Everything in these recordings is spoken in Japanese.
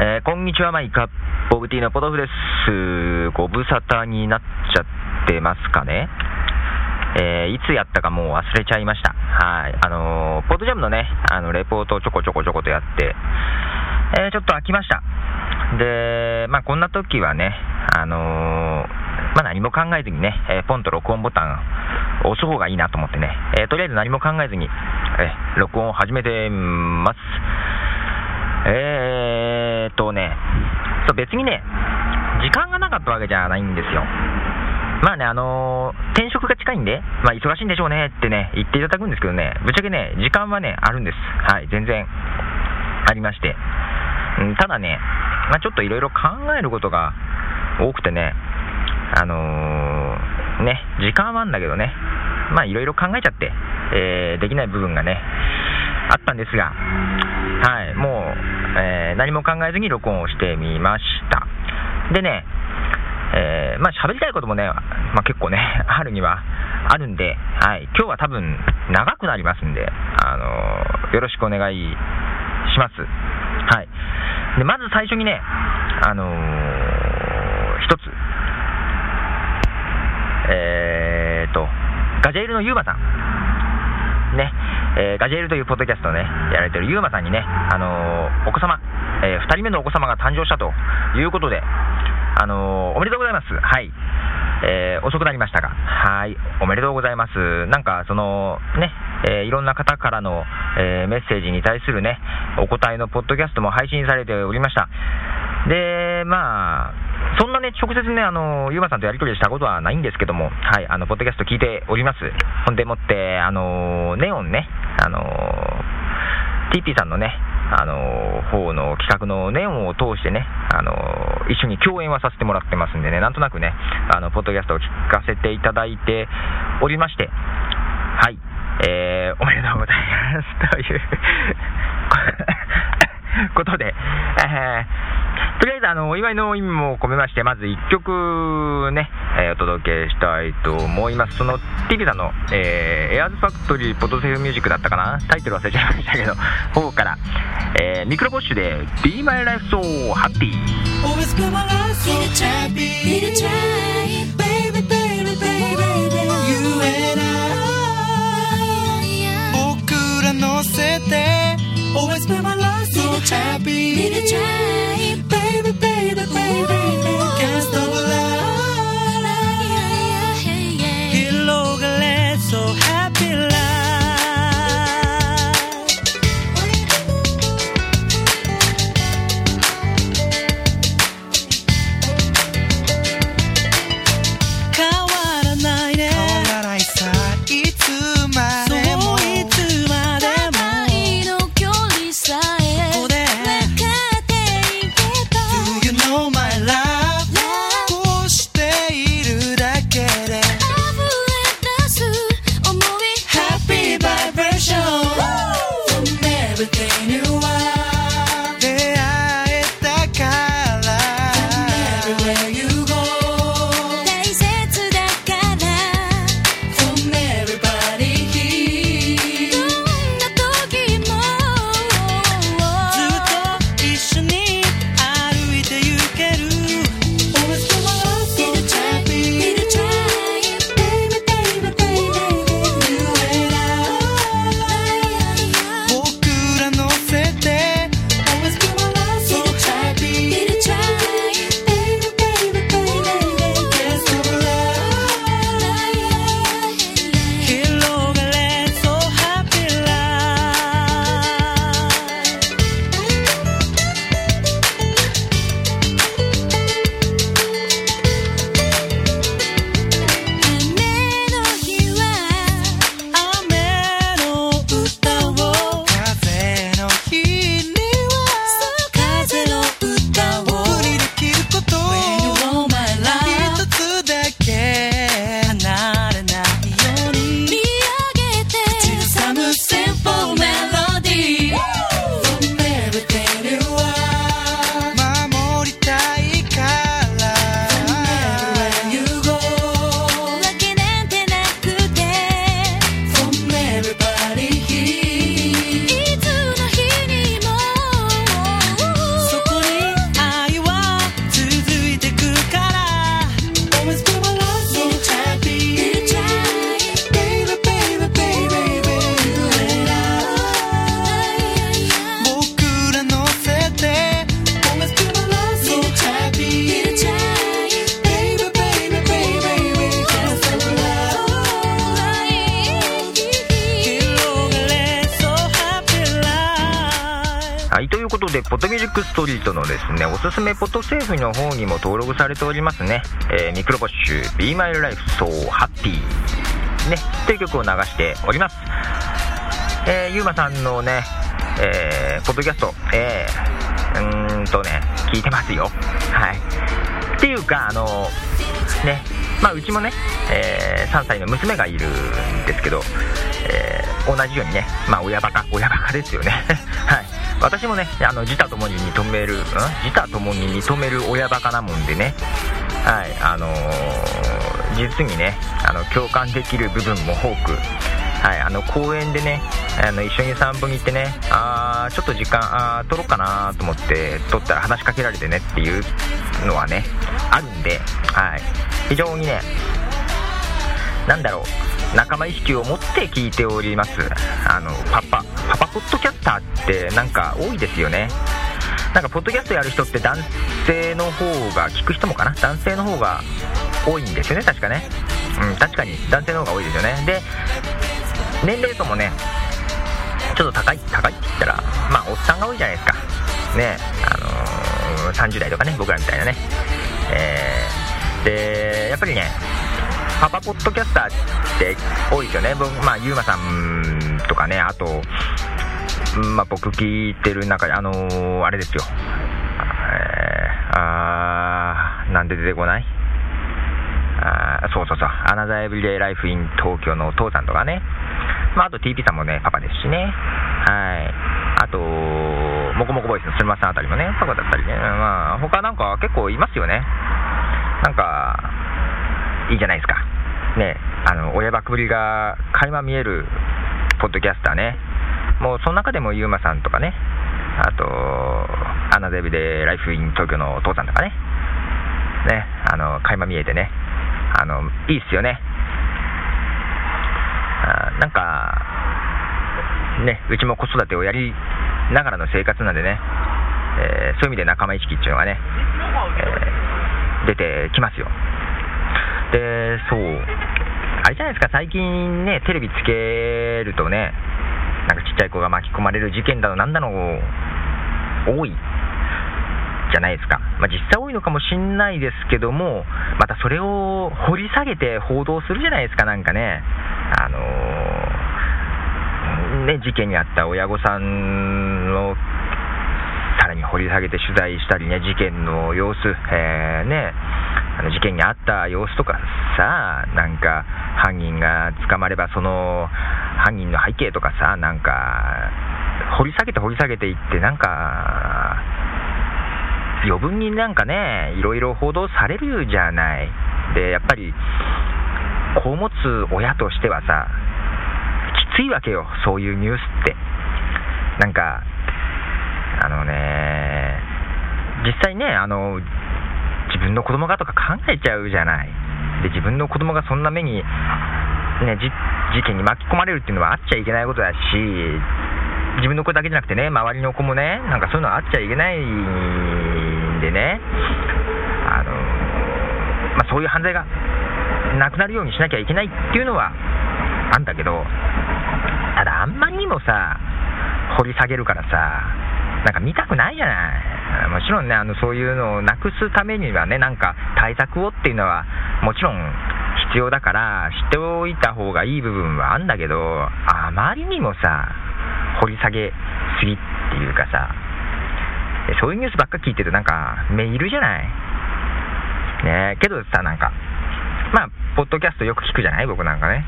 えー、こんにちは、マイカップオブティーのポトフです。ご無沙汰になっちゃってますかね。えー、いつやったかもう忘れちゃいました。はい。あのー、ポッドジャムのね、あの、レポートをちょこちょこちょことやって、えー、ちょっと飽きました。で、まあ、こんな時はね、あのまあ、何も考えずにね、えポンと録音ボタンを押す方がいいなと思ってね、えとりあえず何も考えずに、え録音を始めてます。えーっとね、そう別にね、時間がなかったわけじゃないんですよ。まあね、あのー、転職が近いんで、まあ、忙しいんでしょうねってね、言っていただくんですけどね、ぶっちゃけね、時間はね、あるんです。はい、全然ありまして。うん、ただね、まあ、ちょっといろいろ考えることが多くてね、あのー、ね、時間はあるんだけどね、まあいろいろ考えちゃって、えー、できない部分がね、あったんですが、はい、もう、えー、何も考えずに録音をしてみました。でね、えー、まあ喋りたいこともね、まあ、結構ね、あるにはあるんで、はい、今日は多分長くなりますんで、あのー、よろしくお願いします。はい。で、まず最初にね、あのー、一つ、えーと、ガジェイルのユーマさん、ね、えー、ガジェイルというポッドキャストをね、やられてるユーマさんにね、あのー、お子様、えー、2人目のお子様が誕生したということで、あのおめでとうございます。はい。えー遅くなりましたが、はい、おめでとうございます。なんか、その、ね、えいろんな方からの、えメッセージに対するね、お答えのポッドキャストも配信されておりました。で、まあ、直接ね、あの、ゆうまさんとやり取りしたことはないんですけども、はい、あの、ポッドキャスト聞いております。ほんでもって、あの、ネオンね、あの、TP さんのね、あの、方の企画のネオンを通してね、あの、一緒に共演はさせてもらってますんでね、なんとなくね、あの、ポッドキャストを聞かせていただいておりまして、はい、えー、おめでとうございますということで、えー、とりあえずあのお祝いの意味も込めまして、まず1曲ね、えー、お届けしたいと思います。その TV さんの、えー、エアーズファクトリーポトセフミュージックだったかな？タイトル忘れちゃいましたけど、方から、えー、ミクロボッシュで Be My Life So Happy Always be my life so happy Baby, baby, baby, you and I 僕ら乗せて Always be my happy in a try, baby, baby, baby. baby. everything you いうことで、ポッドミュージックストリートのですね、おすすめポッドセーフの方にも登録されておりますね。えー、ミクロボッシュ、Be My Life So Happy ね、という曲を流しております。えー、ゆうまさんのね、えー、ポッドキャスト、えー、うーんとね、聞いてますよ。はい。っていうか、あのね、まあ、うちもね、えー、3歳の娘がいるんですけど、えー、同じようにね、まあ、親バカ、親バカですよね。はい。私もね、あの、自他ともに認める、ん？自他ともに認める親バカなもんでね、はい、あのー、実にね、あの、共感できる部分も多く、はい、あの公園でねあの一緒に散歩に行ってねあーちょっと時間あ取ろうかなと思って取ったら話しかけられてねっていうのはねあるんで、はい、非常にねなんだろう仲間意識を持って聞いております。あのパパ。パパポッドキャスターってなんか多いですよね。なんかポッドキャストやる人って男性の方が聞く人もかな。男性の方が多いんですよね。確かね。うん確かに。男性の方が多いですよね。で年齢層もねちょっと高い高いって言ったらまあおっさんが多いじゃないですか。ねあのー、30代とかね僕らみたいなね。えー、でやっぱりねパパポッドキャスターって多いですよね。僕まあゆうまさんとかねあとまあ僕聞いてる中であのー、あれですよえー、あーなんで出てこない？あそうそうそう、アナザーエブリデイライフイン東京のお父さんとかね、まあ、あと TP さんもね、パパですしね。はい。あと、もこもこボイスのすみませんあたりもね、パパだったりね。まあ、他なんか結構いますよね。なんか、いいじゃないですか。ね、あの、親バくぶりが垣間見えるポッドキャスターね。もう、その中でもゆうまさんとかね。あと、アナデビでライフイン東京のお父さんとかね。ね、あの、垣間見えてね。あの、いいっすよね。あなんか、ね、うちも子育てをやりながらの生活なんでね、えー、そういう意味で仲間意識っていうのがね、えー、出てきますよ。で、そう、あれじゃないですか、最近ね、テレビつけるとね、なんかちっちゃい子が巻き込まれる事件だの、なんだの、多いじゃないですか。まあ、実際多いのかもしんないですけども、またそれを掘り下げて報道するじゃないですか、なんかね。あのー、ね、事件に遭った親御さんをさらに掘り下げて取材したりね、事件の様子、えー、ね、事件に遭った様子とかさ、なんか犯人が捕まれば、その犯人の背景とかさ、なんか掘り下げて掘り下げていって、なんか余分になんかね、いろいろ報道されるじゃない。で、やっぱり子を持つ親としてはさ、きついわけよ、そういうニュースって。なんか、あのね、実際ね、あの、自分の子供がとか考えちゃうじゃない。で、自分の子供がそんな目に、ね、事件に巻き込まれるっていうのはあっちゃいけないことだし、自分の子だけじゃなくてね、周りの子もね、なんかそういうのはあっちゃいけないんでね、あの、まあ、そういう犯罪がなくなるようにしなきゃいけないっていうのはあんだけど、ただあんまりにもさ、掘り下げるからさ、なんか見たくないじゃない。もちろんね、あのそういうのをなくすためにはね、なんか対策をっていうのはもちろん必要だから、知っておいた方がいい部分はあるんだけど、あまりにもさ、掘り下げすぎっていうかさ、そういうニュースばっか聞いてるとなんか目いるじゃない。ねけどさ、なんか、まあ、ポッドキャストよく聞くじゃない？僕なんかね。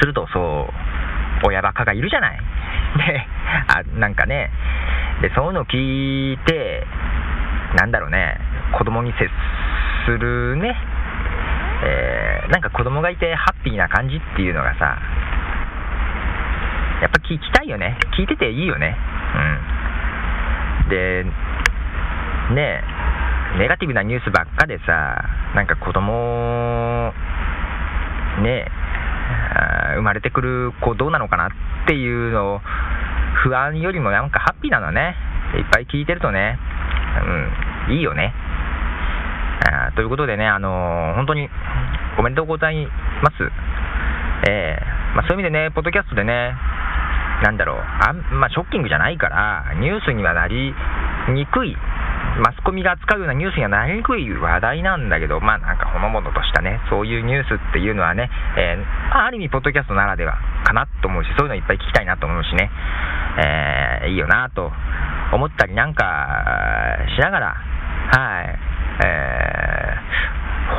すると、そう、親バカがいるじゃない。で、あ、なんかね、で、そういうのを聞いて、なんだろうね、子供に接するね、えー、なんか子供がいてハッピーな感じっていうのがさ、やっぱ聞きたいよね。聞いてていいよね。うん。で、ねネガティブなニュースばっかでさ、なんか子供、ね、生まれてくる子どうなのかなっていうのを、不安よりもなんかハッピーなのね。いっぱい聞いてるとね、うん、いいよね。あということでね、あのー、本当におめでとうございます。えーまあ、そういう意味でね、ポッドキャストでね、なんだろう、あんまあ、ショッキングじゃないから、ニュースにはなりにくい、マスコミが扱うようなニュースにはなりにくい話題なんだけど、まあなんかほのぼのとしたね、そういうニュースっていうのはね、えー、ある意味、ポッドキャストならではかなと思うし、そういうのいっぱい聞きたいなと思うしね、えー、いいよなと思ったりなんかしながら、はい、え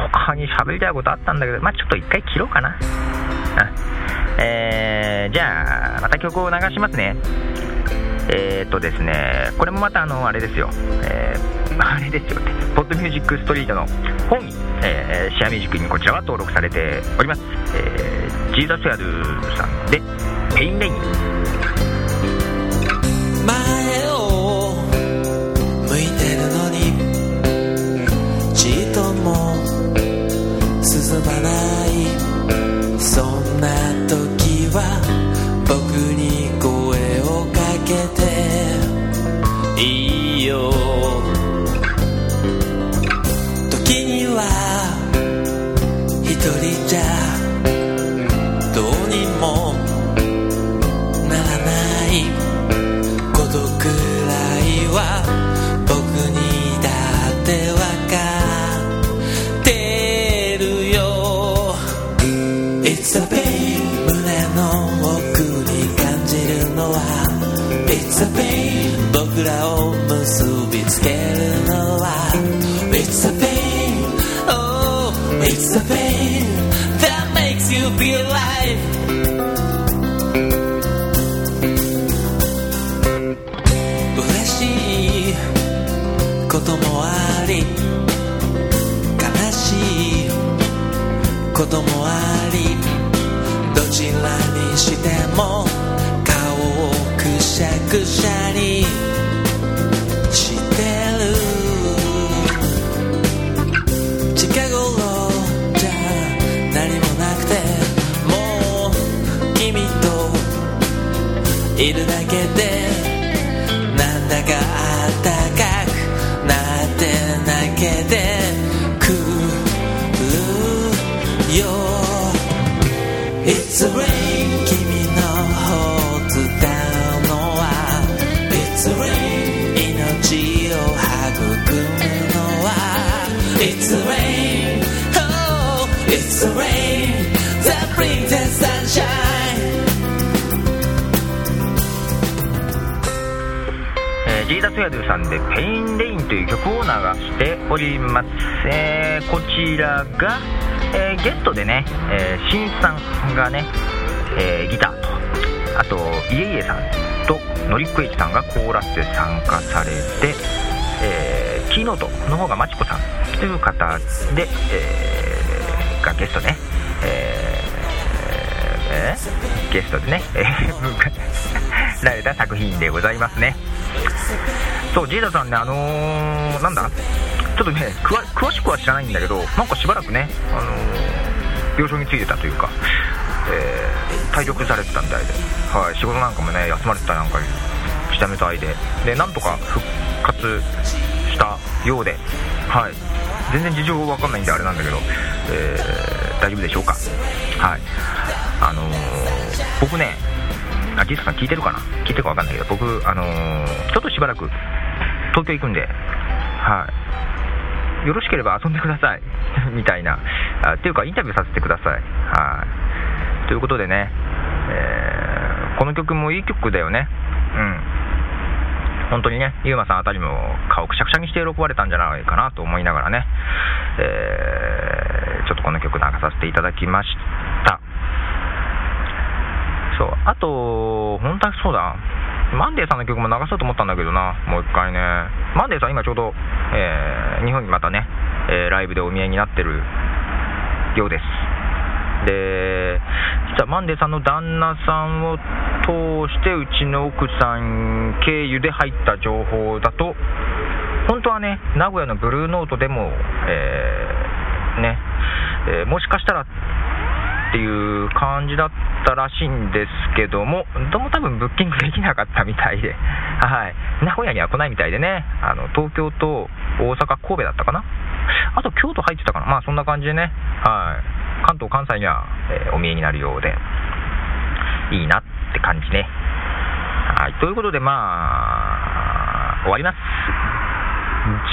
ー、他に喋りたいことあったんだけど、まあちょっと一回切ろうかな。えー、じゃあ、また曲を流しますね。えー、っとですね、これもまたあの、あれですよ、えー、あれですよって、ポッドミュージックストリートの本に、えー、シェアミュージックにこちらは登録されております。えー、ジーザスヤルさんで、 Pain Rain。は一人じゃどうにもならない孤独くらいは僕にだってわかってるよ。It's a pain 胸の奥に感じるのは。It's a pain 僕らを結びつけるのは。It's a pain. It's a pain That makes you feel alive. 嬉しいこともあり悲しいこともありどちらにしても顔をくしゃくしゃにいるだけジーダ・トヤドゥさんで「 Pain Rain」という曲を流しております、えー、こちらが、えー、ゲストでね、えー、新さんがね、えギターとあとイエイエさんとノリックエイチさんがコーラスで参加されて、えキーノートの方がマチコさんという方で、えがゲストね、ええゲストでね、えー、られた作品でございますね。そうジーダさんねあのー、なんだ？ちょっとね詳しくは知らないんだけどなんかしばらくね、あのー、病床についてたというか、えー、体力されてたみたいで、はい、仕事なんかもね休まれてたなんかにしたみたいででなんとか復活したようで、はい、全然事情わかんないんであれなんだけど、えー、大丈夫でしょうか。はいあのー、僕ねあ、ジーサさん聞いてるかな？聞いてるかわかんないけど、僕、あのー、ちょっとしばらく東京行くんで、はい。よろしければ遊んでください。みたいな。あっていうか、インタビューさせてください。はい。ということでね、えー、この曲もいい曲だよね。うん。本当にね、ユーマさんあたりも顔くしゃくしゃにして喜ばれたんじゃないかなと思いながらね、えー、ちょっとこの曲流させていただきました。そう。あと、本当はそうだ。マンデーさんの曲も流そうと思ったんだけどな、もう一回ね。マンデーさん今ちょうど、えー、日本にまたね、えー、ライブでお見えになってるようです。で、実はマンデーさんの旦那さんを通して、うちの奥さん経由で入った情報だと、本当はね、名古屋のブルーノートでも、えー、ね、えー、もしかしたらっていう感じだっったらしいんですけども、どうも多分ブッキングできなかったみたいで、はい、名古屋には来ないみたいでね、あの東京と大阪、神戸だったかな、あと京都入ってたかな、まあそんな感じでね、はい、関東、関西には、えー、お見えになるようで、いいなって感じね。はい、ということで、まあ、終わります。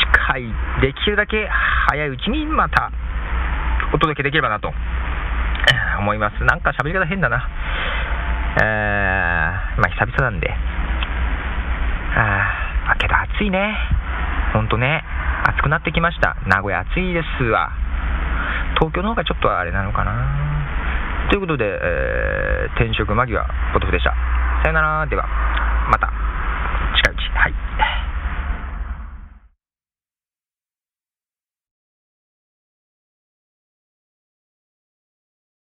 次回、できるだけ早いうちにまたお届けできればなと。思います。なんか喋り方変だな。えー、まあ久々なんで。ああ、けど暑いね。ほんとね。暑くなってきました。名古屋暑いですわ。東京の方がちょっとあれなのかな。ということで、えー、転職間際、ポトフでした。さよなら、では。